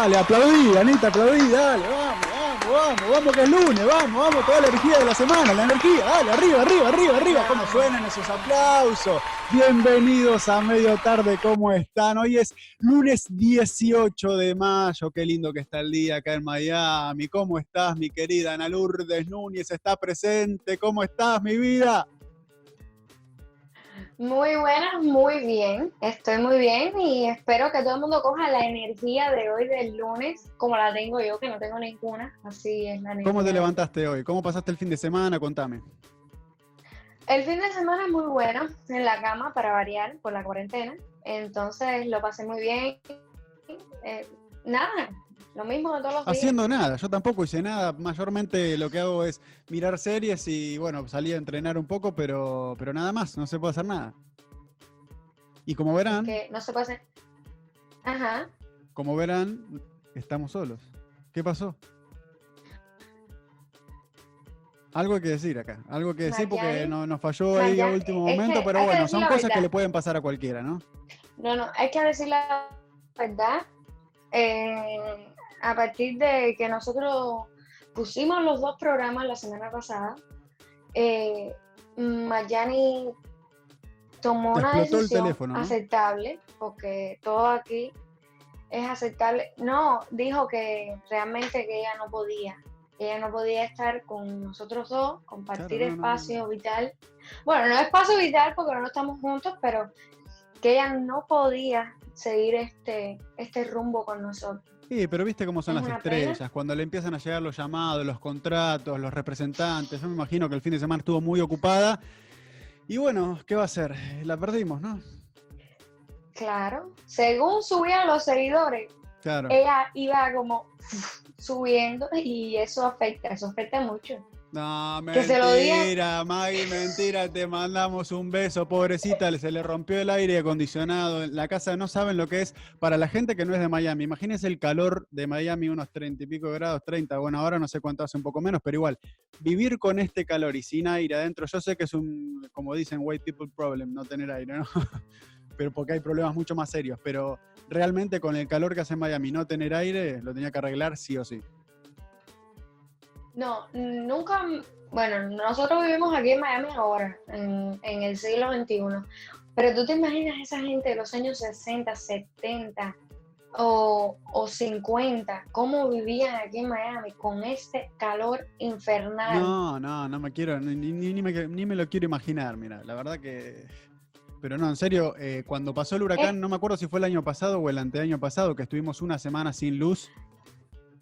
Dale, aplaudí, Anita, aplaudí, dale, vamos, vamos, que es lunes, vamos, vamos, toda la energía de la semana, la energía, dale, arriba, arriba, arriba, arriba, ¿cómo suenan esos aplausos? Bienvenidos a Medio Tarde, ¿cómo están? Hoy es lunes 18 de mayo, qué lindo que está el día acá en Miami, ¿cómo estás, mi querida Ana Lourdes Núñez? ¿Está presente? ¿Cómo estás, mi vida? Muy buenas, muy bien. Estoy muy bien y espero que todo el mundo coja la energía de hoy del lunes, como la tengo yo, que no tengo ninguna. Así es la energía. ¿Cómo te levantaste hoy? ¿Cómo pasaste el fin de semana? Contame. El fin de semana es muy bueno, en la cama para variar por la cuarentena. Entonces lo pasé muy bien. Eh, nada, lo mismo de todos los días. Haciendo nada, yo tampoco hice nada. Mayormente lo que hago es mirar series y bueno, salí a entrenar un poco, pero, pero nada más, no se puede hacer nada. Y como verán, Que no se puede hacer. Ajá. como verán, estamos solos. ¿Qué pasó? Algo hay que decir acá, algo que decir porque no- nos falló ahí a último momento, que pero hay bueno, son cosas que le pueden pasar a cualquiera, ¿no? No, no, hay que decir la verdad. Eh, a partir de que nosotros pusimos los dos programas la semana pasada, eh, Mayani tomó Te una decisión teléfono, ¿no? aceptable, porque todo aquí es aceptable. No, dijo que realmente que ella no podía, ella no podía estar con nosotros dos, compartir Claro, no, no, no. espacio vital. Bueno, no espacio vital porque no estamos juntos, pero que ella no podía seguir este, este rumbo con nosotros. Sí, pero viste cómo son las pena. estrellas, cuando le empiezan a llegar los llamados, los contratos, los representantes. Yo me imagino que el fin de semana estuvo muy ocupada. Y bueno, ¿qué va a hacer? La perdimos, ¿no? Claro, según subían los seguidores, Claro. ella iba como subiendo y eso afecta, eso afecta mucho. No, que se lo diga- mentira, Maggie, mentira, te mandamos un beso, pobrecita, se le rompió el aire acondicionado en la casa, no saben lo que es para la gente que no es de Miami. Imagínense el calor de Miami, unos treinta y pico grados, 30, bueno, ahora no sé cuánto hace, un poco menos, pero igual, vivir con este calor y sin aire adentro, yo sé que es un, como dicen, white people problem, no tener aire, ¿no? pero porque hay problemas mucho más serios, pero realmente con el calor que hace en Miami, no tener aire, lo tenía que arreglar sí o sí. No, nunca, bueno, nosotros vivimos aquí en Miami ahora, en, en el siglo XXI, pero tú te imaginas esa gente de los años 60, 70 o, o 50, cómo vivían aquí en Miami con este calor infernal. No, no, no me quiero, ni, ni- ni me, ni me lo quiero imaginar, mira, la verdad que... Pero no, en serio, eh, cuando pasó el huracán, no me acuerdo si fue el año pasado o el anteaño pasado, que estuvimos una semana sin luz.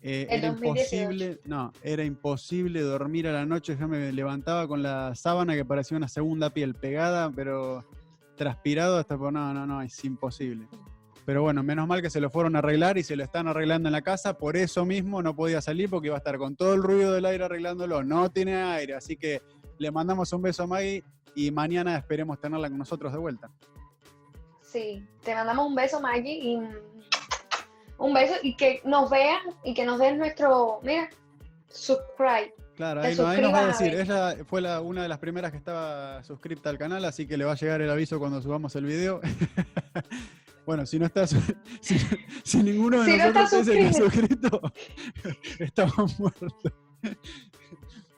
Eh, El era 2018. imposible, no, era imposible dormir a la noche, yo me levantaba con la sábana que parecía una segunda piel pegada, pero transpirado hasta, por- no, no, no, es imposible. Pero bueno, menos mal que se lo fueron a arreglar y se lo están arreglando en la casa. Por eso mismo no podía salir porque iba a estar con todo el ruido del aire arreglándolo. No tiene aire, así que le mandamos un beso a Maggie y mañana esperemos tenerla con nosotros de vuelta. Sí, te mandamos un beso, Maggie, y un beso y que nos vean y que nos den nuestro, mira, subscribe. Claro, ahí, no- ahí nos va a decir. Ella fue la- una de las primeras que estaba suscripta al canal, así que le va a llegar el aviso cuando subamos el video. bueno, si no estás, si, si ninguno de Si no nosotros estás es el que ha suscrito, estamos muertos.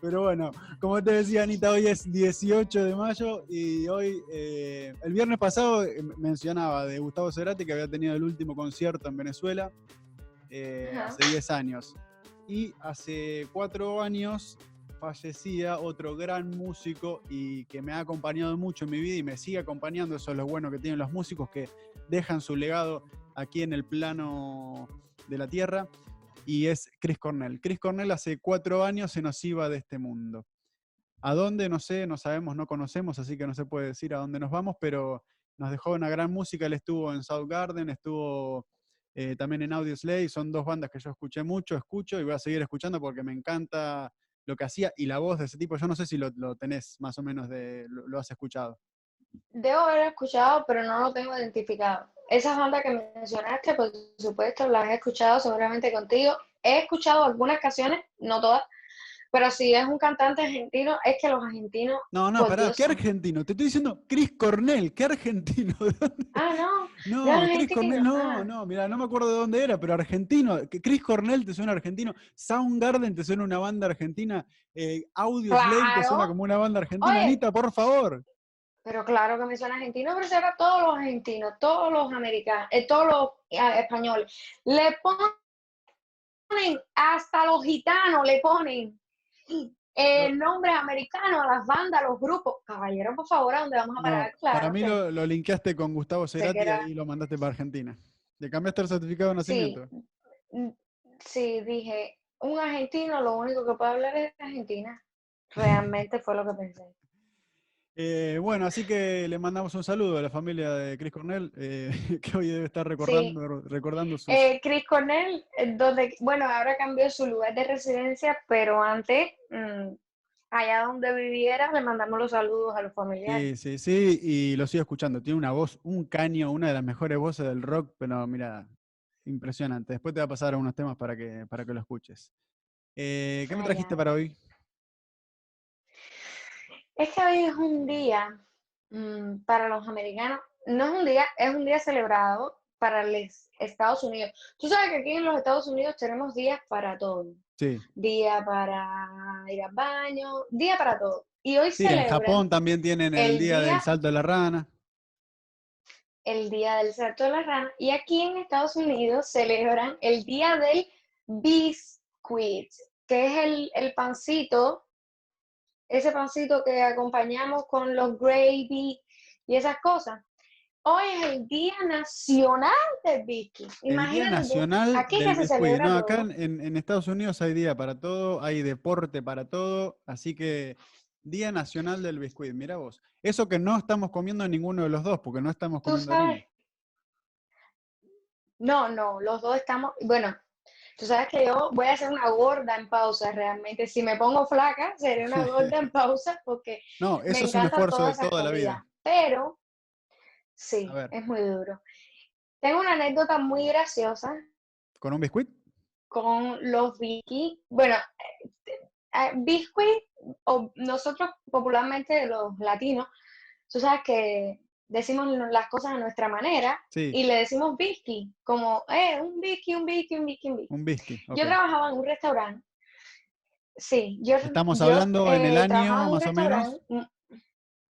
Pero bueno, como te decía Anita, hoy es 18 de mayo y hoy, eh, el viernes pasado eh, mencionaba de Gustavo Cerati que había tenido el último concierto en Venezuela eh, hace 10 años. Y hace cuatro años fallecía otro gran músico y que me ha acompañado mucho en mi vida y me sigue acompañando. Eso es lo bueno que tienen los músicos que dejan su legado aquí en el plano de la tierra. Y es Chris Cornell. Chris Cornell hace cuatro años se nos iba de este mundo. ¿A dónde? No sé, no sabemos, no conocemos, así que no se puede decir a dónde nos vamos, pero nos dejó una gran música. Él estuvo en Soundgarden, estuvo eh, también en Audioslave. Son dos bandas que yo escuché mucho, escucho y voy a seguir escuchando porque me encanta lo que hacía y la voz de ese tipo. Yo no sé si lo, lo tenés más o menos, de, lo, lo has escuchado. debo haber escuchado, pero no lo tengo identificado. Esas bandas que mencionaste, por supuesto, las he escuchado seguramente contigo. He escuchado algunas canciones, no todas, pero si es un cantante argentino, es que los argentinos. No, no, pará, ¿qué argentino? Te estoy diciendo Chris Cornell, ¿qué argentino? Ah, no. No, Chris Cornell, no, ah. no, mira, no me acuerdo de dónde era, pero argentino. Chris Cornell te suena argentino, Soundgarden te suena una banda argentina, eh, Audio Slave te suena como una banda argentina. Anita, por favor. Pero claro que me suena argentino, pero será todos los argentinos, todos los americanos, eh, todos los eh, españoles. Le ponen, hasta los gitanos le ponen el nombre americano a las bandas, a los grupos. Caballero, por favor, ¿a dónde vamos a parar? claro, para mí lo, lo, linkeaste con Gustavo Cerati y lo mandaste para Argentina. ¿Le cambiaste el certificado de nacimiento? Mm, sí, dije, un argentino lo único que puede hablar es Argentina. Realmente fue lo que pensé. Eh, bueno, así que le mandamos un saludo a la familia de Chris Cornell, eh, que hoy debe estar recordando, recordando sus... Eh, Chris Cornell, donde, bueno, ahora cambió su lugar de residencia, pero antes, mm, allá donde viviera, le mandamos los saludos a los familiares. Sí, sí, sí, y lo sigo escuchando. Tiene una voz, un caño, una de las mejores voces del rock, pero mira, impresionante. Después te va a pasar unos temas para que, para que lo escuches. ¿Qué me trajiste para hoy? Es que hoy es un día mm, para los americanos, no es un día, es un día celebrado para los Estados Unidos. Tú sabes que aquí en los Estados Unidos tenemos días para todo. Sí. Día para ir al baño, día para todo. Y hoy sí, en Japón también tienen el, día, del salto de la rana. El día del salto de la rana. Y aquí en Estados Unidos celebran el día del biscuit, que es el, el pancito ese pancito que acompañamos con los gravy y esas cosas. Hoy es el Día Nacional del Biscuit. El Día Nacional aquí del se celebra no, acá en, en, Estados Unidos hay día para todo, hay deporte para todo, así que Día Nacional del Biscuit. Mira vos. Eso que no estamos comiendo ninguno de los dos, porque no estamos comiendo No, no, los dos estamos, bueno, Tú sabes que yo voy a hacer una gorda en pausa realmente. Si me pongo flaca, seré una gorda en pausa porque. No, eso es un esfuerzo de toda la vida. Pero, sí, es muy duro. Tengo una anécdota muy graciosa. ¿Con un biscuit? Con los Vicky. Bueno, eh, eh, biscuit, o nosotros popularmente los latinos, tú sabes que decimos las cosas a nuestra manera y le decimos bisky, como, eh, un bisky, un bisky, un bisky, un bisky. Un bisky Yo trabajaba en un restaurante. Sí, yo. Estamos hablando en el eh, año más o menos. Mm,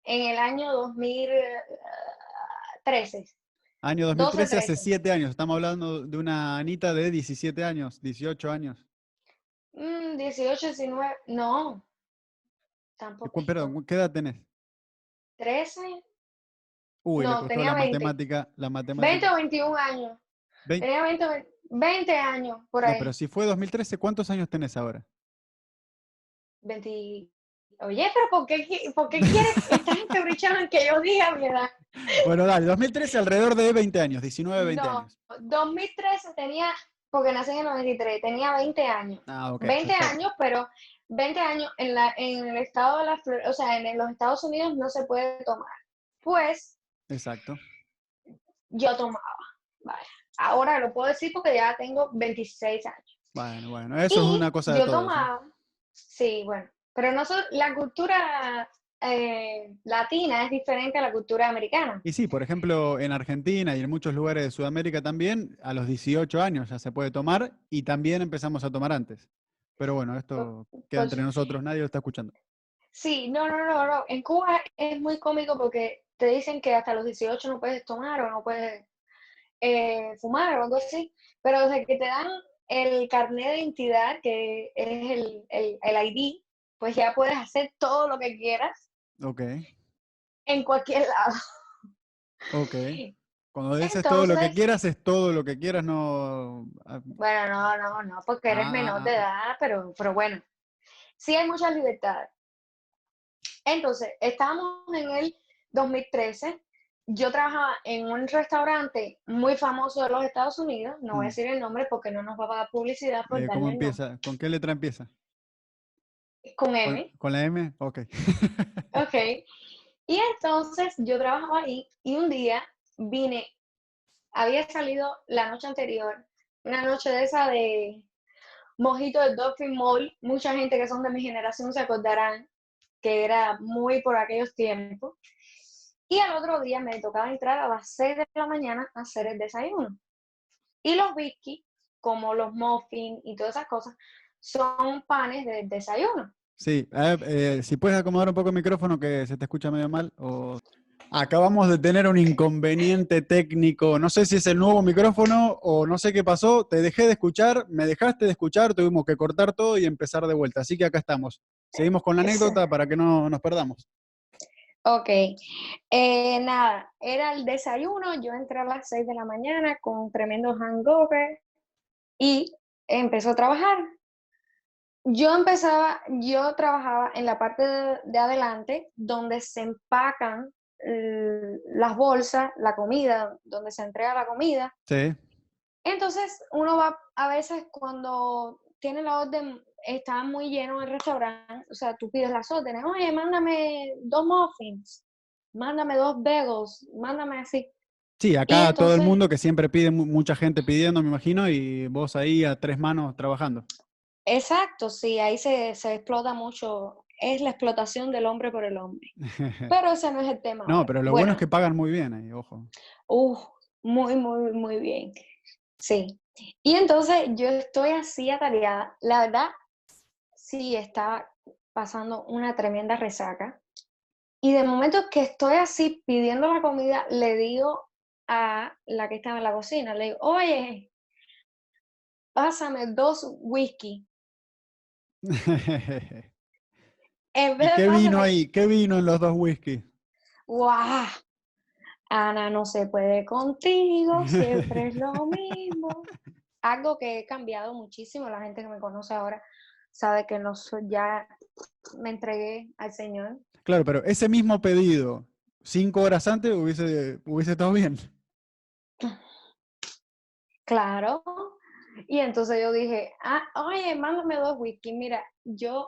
en el año 2013. Año 2013, hace siete años. Estamos hablando de una Anita de 17 años, 18 años. 18, mm, 19, no. Tampoco. Perdón, ¿qué edad tenés? 13. Uy, no, le tenía la 20. matemática, la matemática. 20 o 21 años. 20. Tenía 20, 20 años, por ahí. No, pero si fue 2013, ¿cuántos años tenés ahora? 20. Oye, pero ¿por qué, por qué quieres esta gente en que yo diga mi edad? Bueno, dale, 2013 alrededor de 20 años, 19, 20 no, años. 2013 tenía, porque nací en el 93, tenía 20 años. Ah, ok. 20 años, pero 20 años en, la, en el estado de la Florida, o sea, en los Estados Unidos no se puede tomar. Pues Exacto. Yo tomaba. Vale. Ahora lo puedo decir porque ya tengo 26 años. Bueno, bueno, eso es una cosa de Yo tomaba, sí, bueno, pero no la cultura eh, latina es diferente a la cultura americana. Y sí, por ejemplo, en Argentina y en muchos lugares de Sudamérica también, a los 18 años ya se puede tomar y también empezamos a tomar antes. Pero bueno, esto queda entre nosotros, nadie lo está escuchando. Sí, no, no, no, no. En Cuba es muy cómico porque te dicen que hasta los 18 no puedes tomar o no puedes eh, fumar o algo así, pero desde que te dan el carnet de identidad, que es el, el, ID, pues ya puedes hacer todo lo que quieras. Ok. En cualquier lado. Ok. Cuando dices todo lo que quieras, es todo lo que quieras, no... Ah, bueno, no, no, no, porque eres menor de ah. edad, pero, pero bueno, sí hay mucha libertad. Entonces, estamos en el 2013, yo trabajaba en un restaurante muy famoso de los Estados Unidos, no voy a mm. decir el nombre porque no nos va a dar publicidad. Por eh, ¿Cómo empieza? ¿Con qué letra empieza? Con M. ¿Con, la M? Ok. ok. Y entonces yo trabajaba ahí y un día vine, había salido la noche anterior, una noche de esa de mojito de Dolphin Mall, mucha gente que son de mi generación se acordarán que era muy por aquellos tiempos. Y al otro día me tocaba entrar a las 6 de la mañana a hacer el desayuno. Y los biscuits, como los muffins y todas esas cosas, son panes de desayuno. Sí, eh, si puedes acomodar un poco el micrófono que se te escucha medio mal. O... Acabamos de tener un inconveniente técnico. No sé si es el nuevo micrófono o no sé qué pasó. Te dejé de escuchar, me dejaste de escuchar, tuvimos que cortar todo y empezar de vuelta. Así que acá estamos. Seguimos con la anécdota para que no nos perdamos. Ok, eh, nada, era el desayuno, yo entré a las 6 de la mañana con un tremendo hangover y empezó a trabajar. Yo empezaba, yo trabajaba en la parte de, adelante donde se empacan las bolsas, la comida, donde se entrega la comida. Sí. Entonces uno va a veces cuando tiene la orden está muy lleno el restaurante, o sea, tú pides las órdenes, oye, mándame dos muffins, mándame dos bagels, mándame así. Sí, acá todo el mundo que siempre pide, mucha gente pidiendo, me imagino, y vos ahí a tres manos trabajando. Exacto, sí, ahí se, explota mucho, es la explotación del hombre por el hombre. Pero ese no es el tema. No, pero lo bueno, es que pagan muy bien ahí, ojo. Uh, muy, muy, muy bien. Sí. Y entonces yo estoy así atareada. La verdad, sí estaba pasando una tremenda resaca. Y de momento que estoy así pidiendo la comida, le digo a la que estaba en la cocina, le digo, oye, pásame dos whisky. ¿Qué vino ahí? ¿Qué vino en los dos whisky? ¡Guau! Ana, no se puede contigo, siempre es lo mismo. Algo que he cambiado muchísimo, la gente que me conoce ahora sabe que no soy, ya me entregué al Señor. Claro, pero ese mismo pedido, cinco horas antes, hubiese, hubiese estado bien. Claro. Y entonces yo dije, ah, oye, mándame dos whisky. Mira, yo,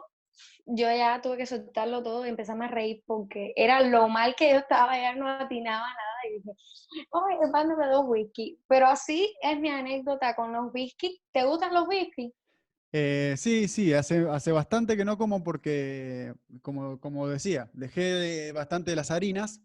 yo ya tuve que soltarlo todo y empezarme a reír porque era lo mal que yo estaba, ya no atinaba nada. Y dije, oye, mándame dos whisky. Pero así es mi anécdota con los whisky. ¿Te gustan los whisky? Eh, sí, sí, hace, hace bastante que no como porque, como, como decía, dejé bastante de las harinas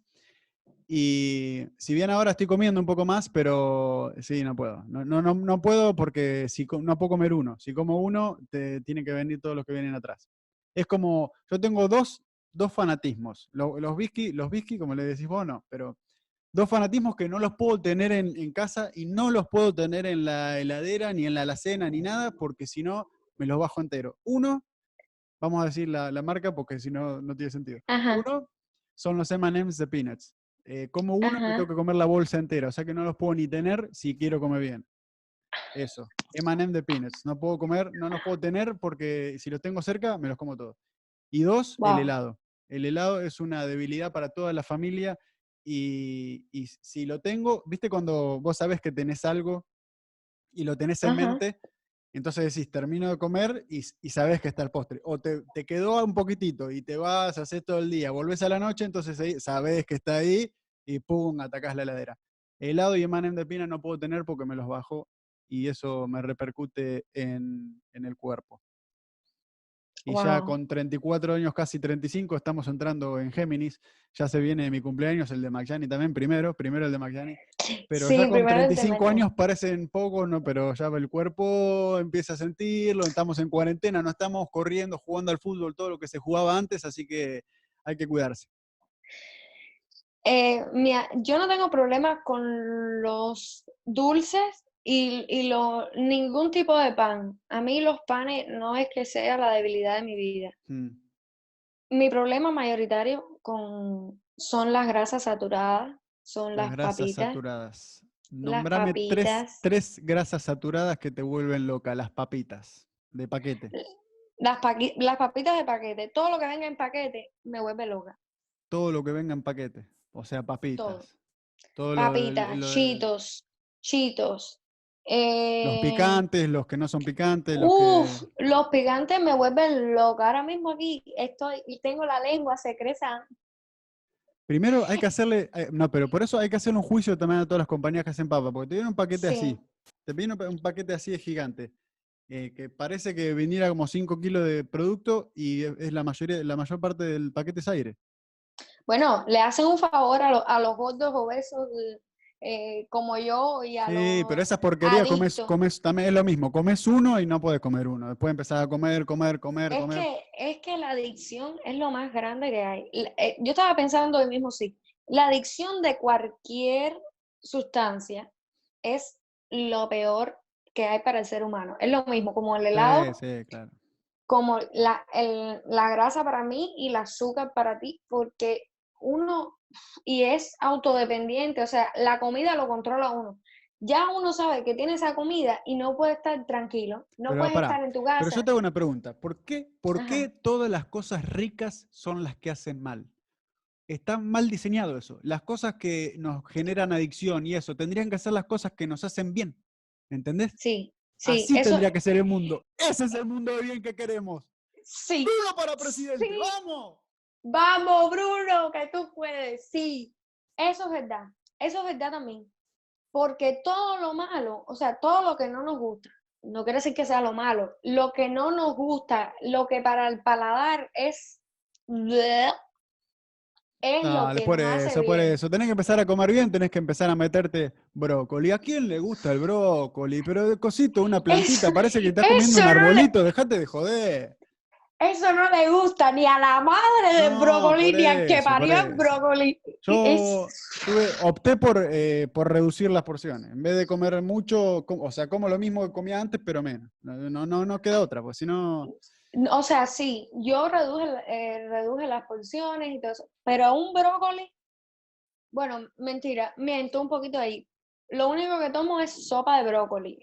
y si bien ahora estoy comiendo un poco más, pero sí, no puedo. No, no, no, puedo porque si, no puedo comer uno. Si como uno, te tienen que venir todos los que vienen atrás. Es como, yo tengo dos, dos fanatismos. Los, los whisky, los whisky, como le decís vos, no, pero dos fanatismos que no los puedo tener en, casa y no los puedo tener en la heladera, ni en la alacena, ni nada, porque si no, me los bajo entero. Uno, vamos a decir la, marca porque si no, no tiene sentido. Uno, son los M&M's de Peanuts. Eh, como uno, me tengo que comer la bolsa entera, o sea que no los puedo ni tener si quiero comer bien. Eso, M&M de Peanuts. No puedo comer, no los puedo tener porque si los tengo cerca, me los como todos. Y dos, el helado. El helado es una debilidad para toda la familia y, si lo tengo, viste cuando vos sabes que tenés algo y lo tenés en mente, entonces decís, termino de comer y, sabes que está el postre. O te, quedó un poquitito y te vas, haces todo el día, volvés a la noche, entonces sabes que está ahí y pum, atacás la heladera. Helado y emanem de pina no puedo tener porque me los bajo y eso me repercute en el cuerpo. Y ya con 34 años, casi 35, estamos entrando en Géminis. Ya se viene mi cumpleaños, el de McJanny también, primero, primero el de McJanny. Pero ya con 35 años parecen poco, ¿no? Pero ya el cuerpo empieza a sentirlo, estamos en cuarentena, no estamos corriendo, jugando al fútbol, todo lo que se jugaba antes, así que hay que cuidarse. Eh, mira, yo no tengo problemas con los dulces y, lo, ningún tipo de pan. A mí los panes no es que sea la debilidad de mi vida. Mm. Mi problema mayoritario con, son las grasas saturadas, son las, grasas saturadas. Nombrame tres, tres, grasas saturadas que te vuelven loca, las papitas de paquete. Las, las papitas de paquete, todo lo que venga en paquete me vuelve loca. Todo lo que venga en paquete, o sea, papitas. Todo. papitas, chitos, chitos, los eh, picantes, los que no son picantes. Los, los picantes me vuelven loca. Ahora mismo aquí estoy y tengo la lengua secreta. Primero hay que hacerle, eh, no, pero por eso hay que hacer un juicio también a todas las compañías que hacen papa, porque te viene un paquete así, Sí. te viene un pa- un paquete así de gigante, eh, que parece que viniera como 5 kilos de producto y es, es la mayoría, la mayor parte del paquete es aire. Bueno, le hacen un favor a, lo- a los gordos obesos eh, como yo y a Sí, pero esas porquerías comes, comes, también es lo mismo, comes uno y no puedes comer uno, después empezar a comer, comer, comer, Es comer. que, es que la adicción es lo más grande que hay. Eh, Yo estaba pensando hoy mismo, sí, la adicción de cualquier sustancia es lo peor que hay para el ser humano. Es lo mismo, como el helado, Sí, sí, claro. como la, el- la grasa para mí y el azúcar para ti, porque uno, y es autodependiente, o sea, la comida lo controla uno. Ya uno sabe que tiene esa comida y no puede estar tranquilo, no Pero puedes pará, estar en tu Pero casa. yo te hago una pregunta, ¿por qué, por Ajá. qué todas las cosas ricas son las que hacen mal? Está mal diseñado eso. Las cosas que nos generan adicción y eso, tendrían que ser las cosas que nos hacen bien. ¿Entendés? Sí, sí, Así eso, tendría que ser el mundo. Ese es el mundo de bien que queremos. sí. ¡Bruno para presidente! Sí. ¡Vamos! Vamos, Bruno, que tú puedes. Sí, eso es verdad. Eso es verdad también. Porque todo lo malo, o sea, todo lo que no nos gusta, no quiere decir que sea lo malo, lo que no nos gusta, lo que para el paladar es es lo Dale, que por hace eso, por eso. Tenés que empezar a comer bien, tenés que empezar a meterte brócoli. ¿A quién le gusta el brócoli? Pero de cosito, una plantita, Eso- parece que estás comiendo un eso no le- arbolito, dejate de joder. Eso no le gusta ni a la madre del No, brócoli, ni al que parió el brócoli. Yo Es- tuve- opté por, eh, por reducir las porciones. En vez de comer mucho, o sea, como lo mismo que comía antes, pero menos. No, no, no, queda otra, pues si no. O sea, sí, yo reduje, eh, reduje las porciones y todo eso, pero un brócoli, bueno, mentira, miento un poquito ahí. Lo único que tomo es sopa de brócoli.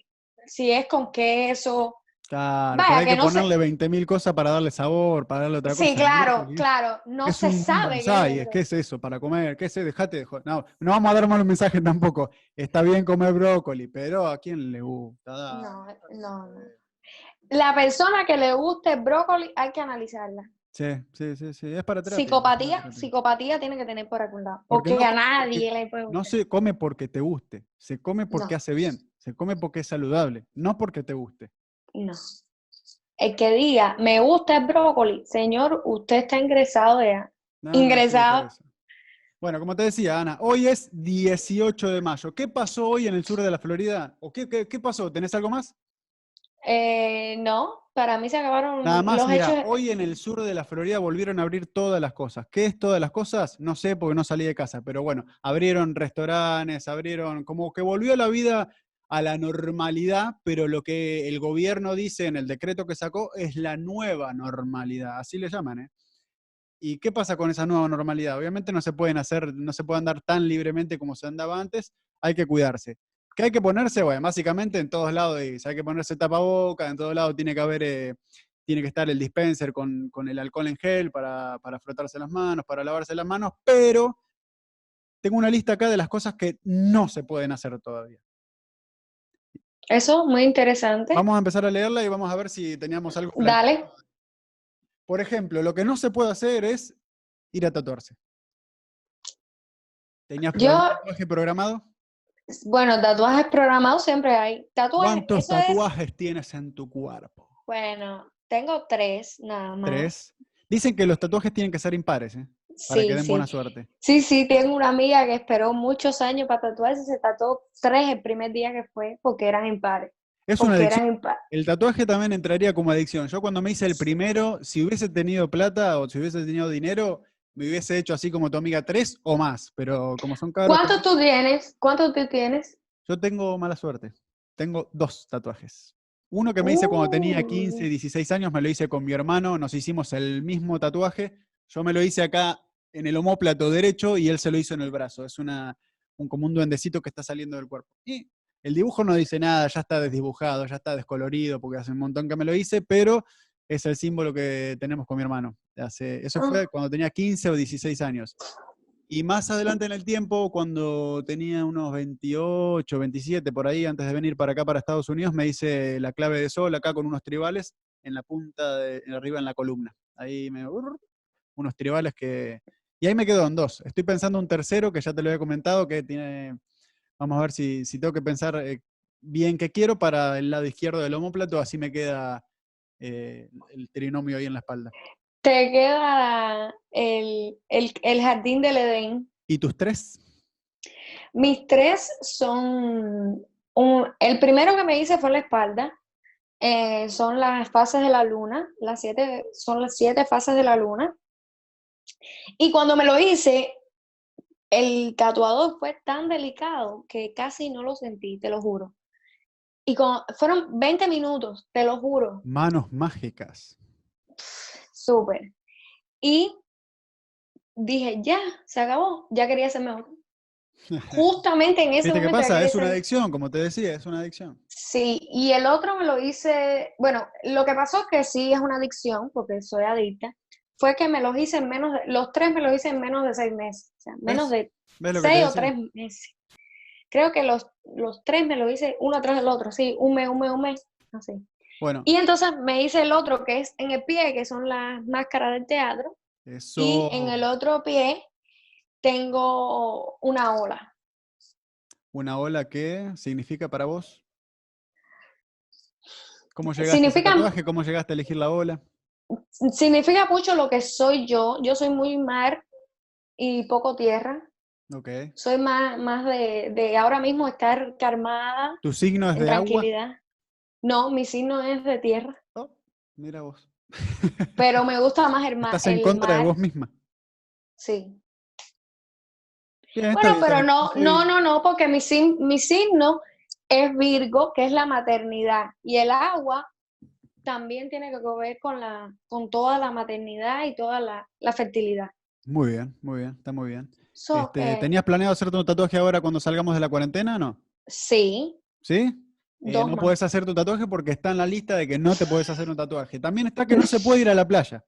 Si es con queso. Claro, Vaya, pero hay que que, no se- ponerle 20.000 cosas para darle sabor, para darle otra cosa. Sí, claro, claro, no es se sabe qué es ¿qué es eso? Para comer, ¿qué eso? Dejate de joder. No, no vamos a dar malos mensajes tampoco. Está bien comer brócoli, pero ¿a quién le gusta? No, no, no. La persona que le guste el brócoli hay que analizarla. Sí, sí, sí, sí. Es para terapia. para Psicopatía, terapia. psicopatía tiene que tener por algún lado. Porque Porque no a porque nadie le puede No gustar. se come porque te guste, se come porque No. hace bien, se come porque es saludable, no porque te guste. No. El que diga, me gusta el brócoli, señor, usted está ingresado ya. No, Ingresado. Bueno, como te decía, Ana, hoy es 18 de mayo. ¿Qué pasó hoy en el sur de la Florida? ¿O qué, qué, qué pasó? ¿Tenés algo más? Eh, no, para mí se acabaron Nada más, los mira, hechos. hoy en el sur de la Florida volvieron a abrir todas las cosas. ¿Qué es todas las cosas? No sé porque no salí de casa, pero bueno, abrieron restaurantes, abrieron, como que volvió la vida a la normalidad, pero lo que el gobierno dice en el decreto que sacó es la nueva normalidad, así le llaman, ¿eh? ¿Y qué pasa con esa nueva normalidad? Obviamente no se pueden hacer, no se puede andar tan libremente como se andaba antes, hay que cuidarse. ¿Qué hay que ponerse? Bueno, básicamente en todos lados, dice, hay que ponerse tapaboca, en todos lados tiene que haber, eh, tiene que estar el dispenser con, con el alcohol en gel para, para frotarse las manos, para lavarse las manos, pero tengo una lista acá de las cosas que no se pueden hacer todavía. Eso, muy interesante. Vamos a empezar a leerla y vamos a ver si teníamos algo. Dale. Por ejemplo, lo que no se puede hacer es ir a tatuarse. ¿Tenías Yo- tatuaje programado? Bueno, tatuajes programados siempre hay. Tatuajes, ¿Cuántos es- tatuajes tienes en tu cuerpo? bueno, tengo tres nada más. ¿Tres? Dicen que los tatuajes tienen que ser impares, ¿eh? Para Sí, que den sí. buena suerte. Sí, sí, tengo una amiga que esperó muchos años para tatuarse, se tatuó tres el primer día que fue porque eran impares. Es una adicción. El tatuaje también entraría como adicción. Yo cuando me hice el primero, si hubiese tenido plata o si hubiese tenido dinero, me hubiese hecho así como tu amiga tres o más. Pero como son caros, ¿Cuántos tú tienes? ¿Cuántos tú tienes? yo tengo mala suerte. Tengo dos tatuajes. Uno que me hice cuando tenía 15, Uh. 16 años, me lo hice con mi hermano, nos hicimos el mismo tatuaje. Yo me lo hice acá en el omóplato derecho y él se lo hizo en el brazo. Es una, un, como un duendecito que está saliendo del cuerpo. Y el dibujo no dice nada, ya está desdibujado, ya está descolorido, porque hace un montón que me lo hice, pero es el símbolo que tenemos con mi hermano. Hace, eso fue cuando tenía 15 o 16 años. Y más adelante en el tiempo, cuando tenía unos 28, 27, por ahí, antes de venir para acá, para Estados Unidos, me hice la clave de sol acá con unos tribales en la punta de arriba en la columna. Ahí me. unos tribales que, Y ahí me quedo en dos. Estoy pensando un tercero que ya te lo he comentado, que tiene. Vamos a ver si, si tengo que pensar eh, bien qué quiero para el lado izquierdo del homóplato, así me queda eh, el trinomio ahí en la espalda. Te queda el, el, el jardín del Edén. ¿Y tus tres? Mis tres son. Un, el primero que me hice fue la espalda. Eh, son las fases de la luna. Las siete, son las siete fases de la luna. Y cuando me lo hice, el tatuador fue tan delicado que casi no lo sentí, te lo juro. Y con, fueron 20 minutos, te lo juro. Manos mágicas. Súper. Y dije, ya, se acabó, ya quería hacerme otro. Justamente en ese ¿Viste momento. qué pasa? Es una adicción, como te decía, es una adicción. Sí, y el otro me lo hice, bueno, lo que pasó que sí es una adicción, porque soy adicta, fue que me los hice en menos de, los tres me los hice en menos de seis meses, o sea, menos de ¿Ves lo que te seis o tres meses. Creo que los, los tres me los hice uno tras el otro, sí, un mes, un mes, un mes, así. Bueno, Y entonces me hice el otro que es en el pie, que son las máscaras del teatro, eso. y en el otro pie tengo una ola. Una ola que significa para vos. ¿Cómo llegaste a ese Significa- tatuaje? ¿Cómo llegaste a elegir la ola? Significa mucho lo que soy yo. Yo soy muy mar y poco tierra. Ok. Soy más, más de, de ahora mismo estar calmada, ¿Tu signo es en de agua? tranquilidad. No, mi signo es de tierra, Oh, mira vos. pero me gusta más el mar. Estás en contra de vos misma. Sí. Bien, Bueno, bien, pero no, bien. no, no, no, porque mi, mi signo es Virgo, que es la maternidad, y el agua también tiene que ver con la, con toda la maternidad y toda la, la fertilidad. Muy bien, muy bien, está muy bien. So, Este, eh, ¿Tenías planeado hacerte un tatuaje ahora cuando salgamos de la cuarentena o no? sí, ¿Sí? Eh, no más. puedes hacer tu tatuaje porque está en la lista de que no te puedes hacer un tatuaje. También está que no se puede ir a la playa.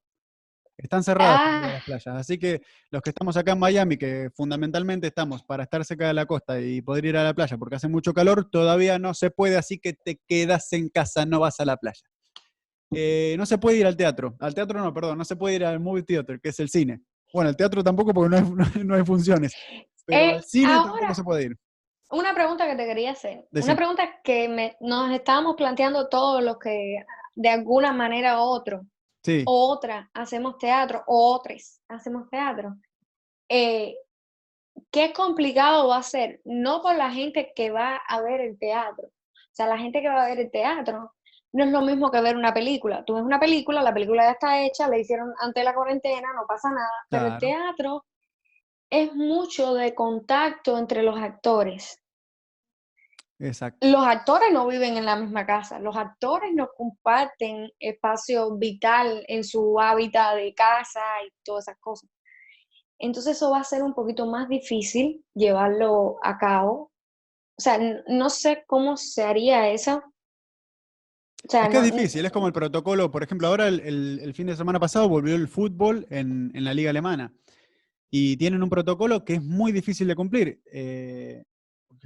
Están cerradas Ah. las playas. Así que los que estamos acá en Miami, que fundamentalmente estamos para estar cerca de la costa y poder ir a la playa porque hace mucho calor, todavía no se puede, así que te quedas en casa, no vas a la playa. Eh, no se puede ir al teatro. Al teatro no, perdón, no se puede ir al movie theater, que es el cine. Bueno, el teatro tampoco porque no hay, no hay funciones. Pero Eh, al cine ahora- tampoco se puede ir. Una pregunta que te quería hacer. Una pregunta que me- nos estábamos planteando todos los que de alguna manera u otro, Sí. o otra hacemos teatro, o otros hacemos teatro. Eh, ¿Qué complicado va a ser? No por la gente que va a ver el teatro. O sea, la gente que va a ver el teatro no es lo mismo que ver una película. Tú ves una película, la película ya está hecha, la hicieron antes de la cuarentena, no pasa nada. Pero el teatro es mucho de contacto entre los actores Exacto. los actores no viven en la misma casa, los actores no comparten espacio vital en su hábitat de casa y todas esas cosas. Entonces eso va a ser un poquito más difícil llevarlo a cabo. O sea, no sé cómo se haría eso. O sea, Es que es difícil, es como el protocolo. Por ejemplo, ahora el, el- el fin de semana pasado volvió el fútbol en, en la liga alemana. Y tienen un protocolo que es muy difícil de cumplir. Eh,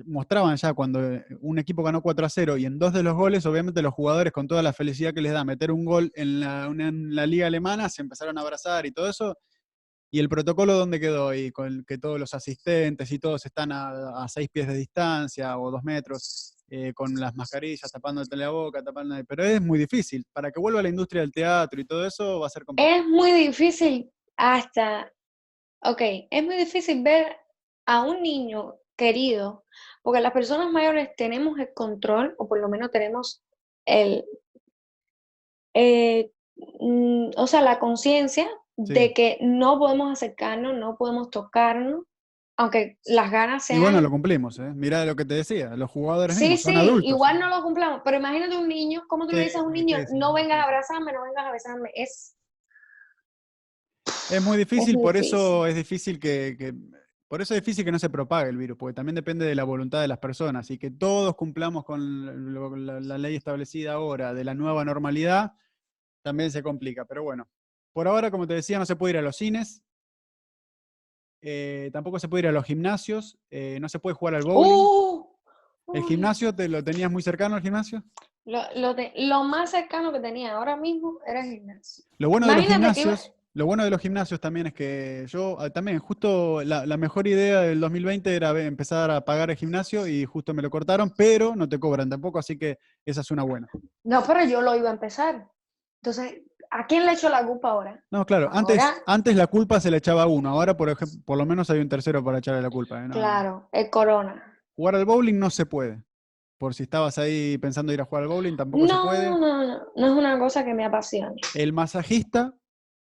mostraban ya cuando un equipo ganó 4 a 0 y en dos de los goles, obviamente los jugadores con toda la felicidad que les da meter un gol en la, una- en la liga alemana, se empezaron a abrazar y todo eso. ¿Y el protocolo dónde quedó? Y con que todos los asistentes y todos están a, a seis pies de distancia o dos metros, eh, con las mascarillas, tapándote la boca, tapando... Pero es muy difícil. Para que vuelva la industria del teatro y todo eso va a ser complicado. es muy difícil hasta, ok, es muy difícil ver a un niño querido, porque las personas mayores tenemos el control, o por lo menos tenemos el, eh, mm, o sea, la conciencia de que no podemos acercarnos, no podemos tocarnos, aunque las ganas Y sean... bueno, lo cumplimos, ¿eh? Mirá lo que te decía, los jugadores Sí, mismos sí, son adultos. igual no lo cumplamos, pero imagínate un niño, ¿cómo tú le dices a un niño, no vengas a abrazarme, no vengas a besarme? Es, Es muy difícil, muy por eso es difícil que, que- por eso es difícil que no se propague el virus, porque también depende de la voluntad de las personas y que todos cumplamos con lo- la, la ley establecida ahora de la nueva normalidad, también se complica. Pero bueno, por ahora, como te decía, no se puede ir a los cines, eh, tampoco se puede ir a los gimnasios, eh, no se puede jugar al bowling. ¡Uh! ¿El gimnasio te lo tenías muy cercano al gimnasio? Lo, lo, de- lo más cercano que tenía ahora mismo era el gimnasio. Lo bueno de los iba- gimnasios, Lo bueno de los gimnasios también es que yo ah, también, justo la, la mejor idea del 2020 era empezar a pagar el gimnasio y justo me lo cortaron, pero no te cobran tampoco, así que esa es una buena. No, pero yo lo iba a empezar. Entonces, ¿a quién le echo la culpa ahora? No, claro, antes, Ahora- antes la culpa se le echaba a uno, ahora por ejemplo, por lo menos hay un tercero para echarle la culpa. ¿eh? No, Claro, el corona. Jugar al bowling no se puede. Por si estabas ahí pensando ir a jugar al bowling, tampoco se No, puede. no, no, no es una cosa que me apasione. El masajista,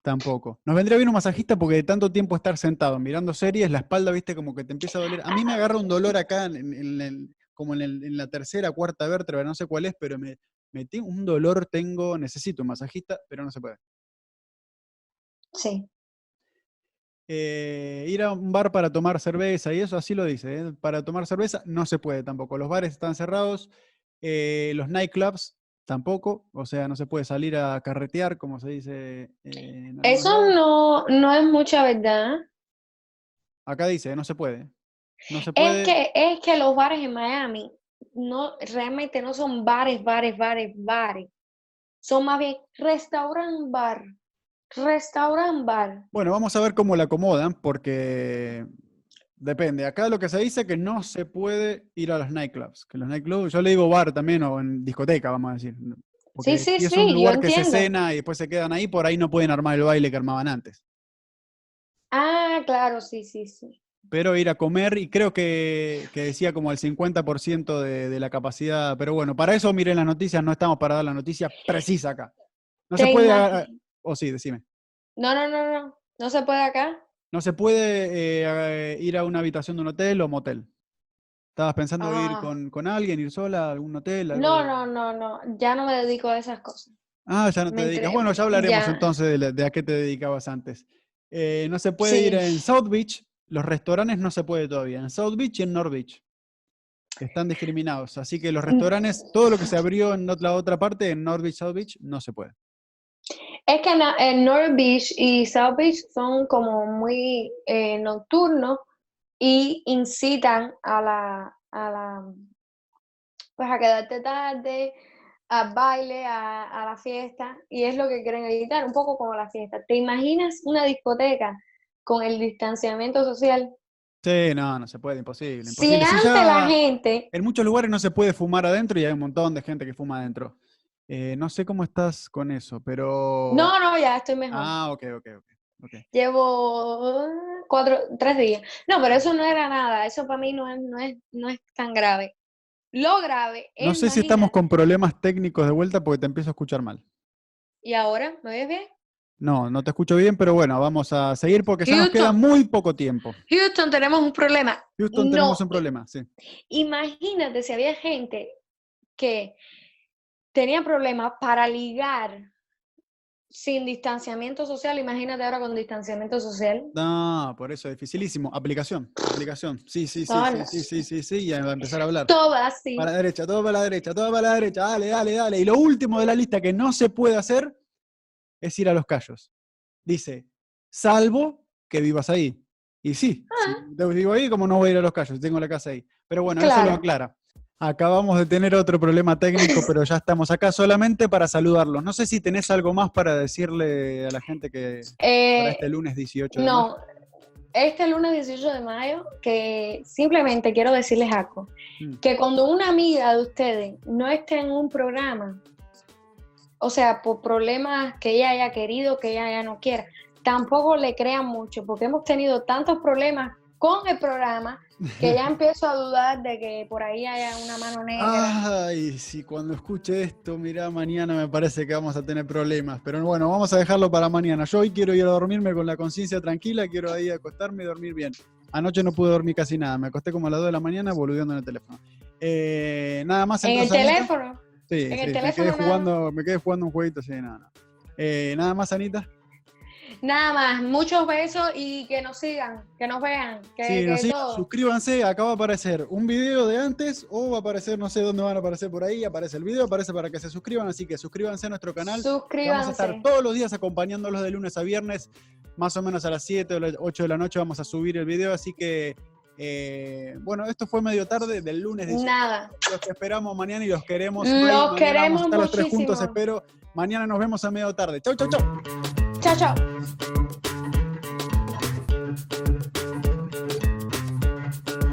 tampoco. Nos vendría bien un masajista porque de tanto tiempo estar sentado mirando series, la espalda, viste, como que te empieza a doler. A mí me agarra un dolor acá, en, en el- como en, el- en la tercera, cuarta vértebra, no sé cuál es, pero me, me tengo un dolor, tengo, necesito un masajista, pero no se puede. Sí. Eh, ir a un bar para tomar cerveza y eso, así lo dice, ¿eh? para tomar cerveza no se puede tampoco. Los bares están cerrados, eh, los nightclubs tampoco, o sea, no se puede salir a carretear, como se dice. en Eso no, no es mucha verdad. Acá dice, no se puede. No se puede. Es que, es que los bares en Miami no, realmente no son bares, bares, bares, bares. Son más bien restaurant bar. Restaurant bar. Bueno, vamos a ver cómo la acomodan, porque depende. Acá lo que se dice es que no se puede ir a los nightclubs. Que los nightclubs, yo le digo bar también, o en discoteca, vamos a decir. Porque sí, si es sí, un yo lugar que se cena y después se quedan ahí, por ahí no pueden armar el baile que armaban antes. Ah, claro, sí, sí, sí. Pero ir a comer, y creo que, que decía como el 50% de, de la capacidad. Pero bueno, para eso miren las noticias, no estamos para dar la noticia precisa acá. No se puede. O sí, decime. No, no, no, no. No se puede acá. No se puede eh, ir a una habitación de un hotel o motel. ¿Estabas pensando ir Ah. con, con alguien, ir sola a algún hotel? algo No, no, no, no. Ya no me dedico a esas cosas. Ah, ya no te me dedicas. Bueno, ya hablaremos ya. entonces de, la- de a qué te dedicabas antes. Eh, no se puede ir en South Beach. Los restaurantes no se puede todavía. En South Beach y en North Beach. Están discriminados. Así que los Mm. restaurantes, todo lo que se abrió en la otra parte, en North Beach, South Beach, no se puede. Es que na- en North Beach y South Beach son como muy eh, nocturnos y incitan a la, a la, pues a quedarte tarde, al baile, a, a la fiesta, y es lo que quieren evitar, un poco como la fiesta. ¿Te imaginas una discoteca con el distanciamiento social? Sí, no, no se puede, imposible. Si imposible. Si antes ya- la gente, En muchos lugares no se puede fumar adentro y hay un montón de gente que fuma adentro. Eh, no sé cómo estás con eso, pero... no, no, ya estoy mejor. Ah, ok, ok, ok. ok. Llevo cuatro, tres días. No, pero eso no era nada. Eso para mí no es, no es, no es tan grave. Lo grave es. No sé si estamos con problemas técnicos de vuelta porque te empiezo a escuchar mal. ¿Y ahora? ¿Me ves bien? No, no te escucho bien, pero bueno, vamos a seguir porque ya nos queda muy poco tiempo. Houston, tenemos un problema. Houston, No, tenemos un problema, sí. Imagínate si había gente que tenía problemas para ligar sin distanciamiento social. Imagínate ahora con distanciamiento social. No, por eso es dificilísimo. Aplicación, aplicación. Sí, sí, sí, sí, sí, sí, sí, sí, va a empezar a hablar. Todo así. Para la derecha, todo para la derecha, todo para la derecha, dale, dale, dale. Y lo último de la lista que no se puede hacer es ir a los callos. Dice, salvo que vivas ahí. Y sí, Ah. si vivo ahí, como no voy a ir a los callos? Tengo la casa ahí. Pero bueno, eso lo Claro. aclara. Acabamos de tener otro problema técnico, pero ya estamos acá solamente para saludarlos. No sé si tenés algo más para decirle a la gente que para Eh, este lunes 18 de mayo. No, este lunes 18 de mayo, que simplemente quiero decirles algo, Mm. que cuando una amiga de ustedes no esté en un programa, o sea, por problemas que ella haya querido, que ella ya no quiera, tampoco le crean mucho, porque hemos tenido tantos problemas con el programa que ya empiezo a dudar de que por ahí haya una mano negra. Ay, si cuando escuche esto, mirá, mañana me parece que vamos a tener problemas. Pero bueno, vamos a dejarlo para mañana. Yo hoy quiero ir a dormirme con la conciencia tranquila, quiero ahí acostarme y dormir bien. Anoche no pude dormir casi nada, me acosté como a las 2 de la mañana boludeando en el teléfono. Eh, nada más en el teléfono. Sí, en el sí, me, teléfono quedé nada jugando, me quedé jugando un jueguito, sí, nada, nada. Eh, nada más, Anita. Nada más, muchos besos y que nos sigan, que nos vean, que, Sí, que no, sí, todo. suscríbanse, acá va a aparecer un video de antes o va a aparecer, no sé dónde van a aparecer por ahí, aparece el video, aparece para que se suscriban, así que suscríbanse a nuestro canal. Vamos a Suscríbanse. estar todos los días acompañándolos de lunes a viernes, más o menos a las 7 o las 8 de la noche vamos a subir el video, así que, eh, bueno, esto fue medio tarde del lunes 18. Nada. Los queremos mañana y los queremos. Los queremos estar los tres juntos, espero. Mañana nos vemos a medio tarde. Chau, chau, chau. Chao, chao.